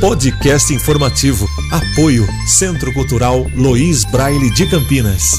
Podcast informativo. Apoio Centro Cultural Lois Braille de Campinas.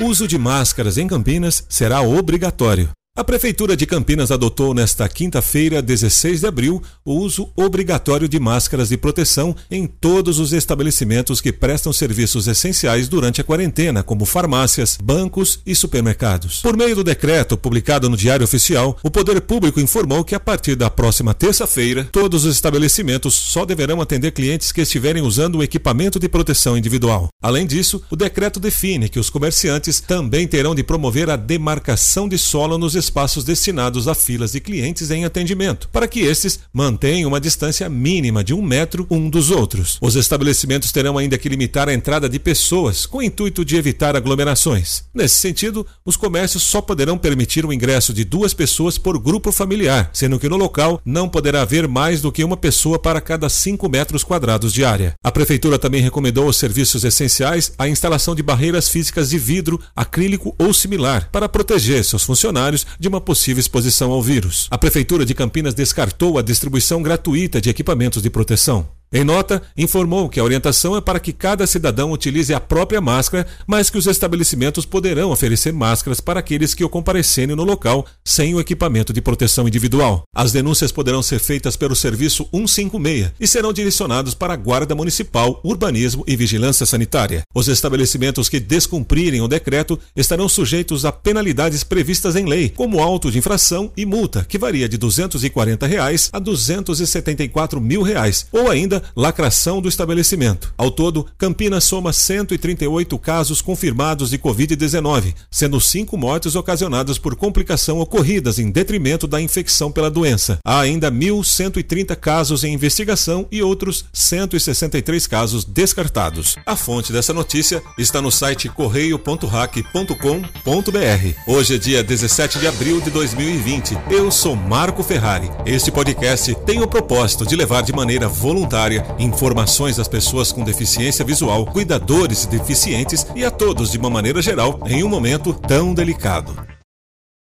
Uso de máscaras em Campinas será obrigatório. A Prefeitura de Campinas adotou nesta quinta-feira, 16 de abril, o uso obrigatório de máscaras de proteção em todos os estabelecimentos que prestam serviços essenciais durante a quarentena, como farmácias, bancos e supermercados. Por meio do decreto publicado no Diário Oficial, o Poder Público informou que a partir da próxima terça-feira, todos os estabelecimentos só deverão atender clientes que estiverem usando o equipamento de proteção individual. Além disso, o decreto define que os comerciantes também terão de promover a demarcação de solo nos espaços destinados a filas de clientes em atendimento, para que estes mantenham uma distância mínima de um metro um dos outros. Os estabelecimentos terão ainda que limitar a entrada de pessoas, com o intuito de evitar aglomerações. Nesse sentido, os comércios só poderão permitir o ingresso de duas pessoas por grupo familiar, sendo que no local não poderá haver mais do que uma pessoa para cada 5 metros quadrados de área. A Prefeitura também recomendou aos serviços essenciais a instalação de barreiras físicas de vidro, acrílico ou similar, para proteger seus funcionários de uma possível exposição ao vírus. A Prefeitura de Campinas descartou a distribuição gratuita de equipamentos de proteção. Em nota, informou que a orientação é para que cada cidadão utilize a própria máscara, mas que os estabelecimentos poderão oferecer máscaras para aqueles que o comparecerem no local sem o equipamento de proteção individual. As denúncias poderão ser feitas pelo Serviço 156 e serão direcionados para a Guarda Municipal, Urbanismo e Vigilância Sanitária. Os estabelecimentos que descumprirem o decreto estarão sujeitos a penalidades previstas em lei, como auto de infração e multa, que varia de 240 reais a 274 mil reais, ou ainda lacração do estabelecimento. Ao todo, Campinas soma 138 casos confirmados de Covid-19, sendo cinco mortes ocasionadas por complicação ocorridas em detrimento da infecção pela doença. Há ainda 1.130 casos em investigação e outros 163 casos descartados. A fonte dessa notícia está no site correio.hack.com.br. Hoje é dia 17 de abril de 2020. Eu sou Marco Ferrari. Este podcast tem o propósito de levar de maneira voluntária informações às pessoas com deficiência visual, cuidadores deficientes e a todos de uma maneira geral em um momento tão delicado.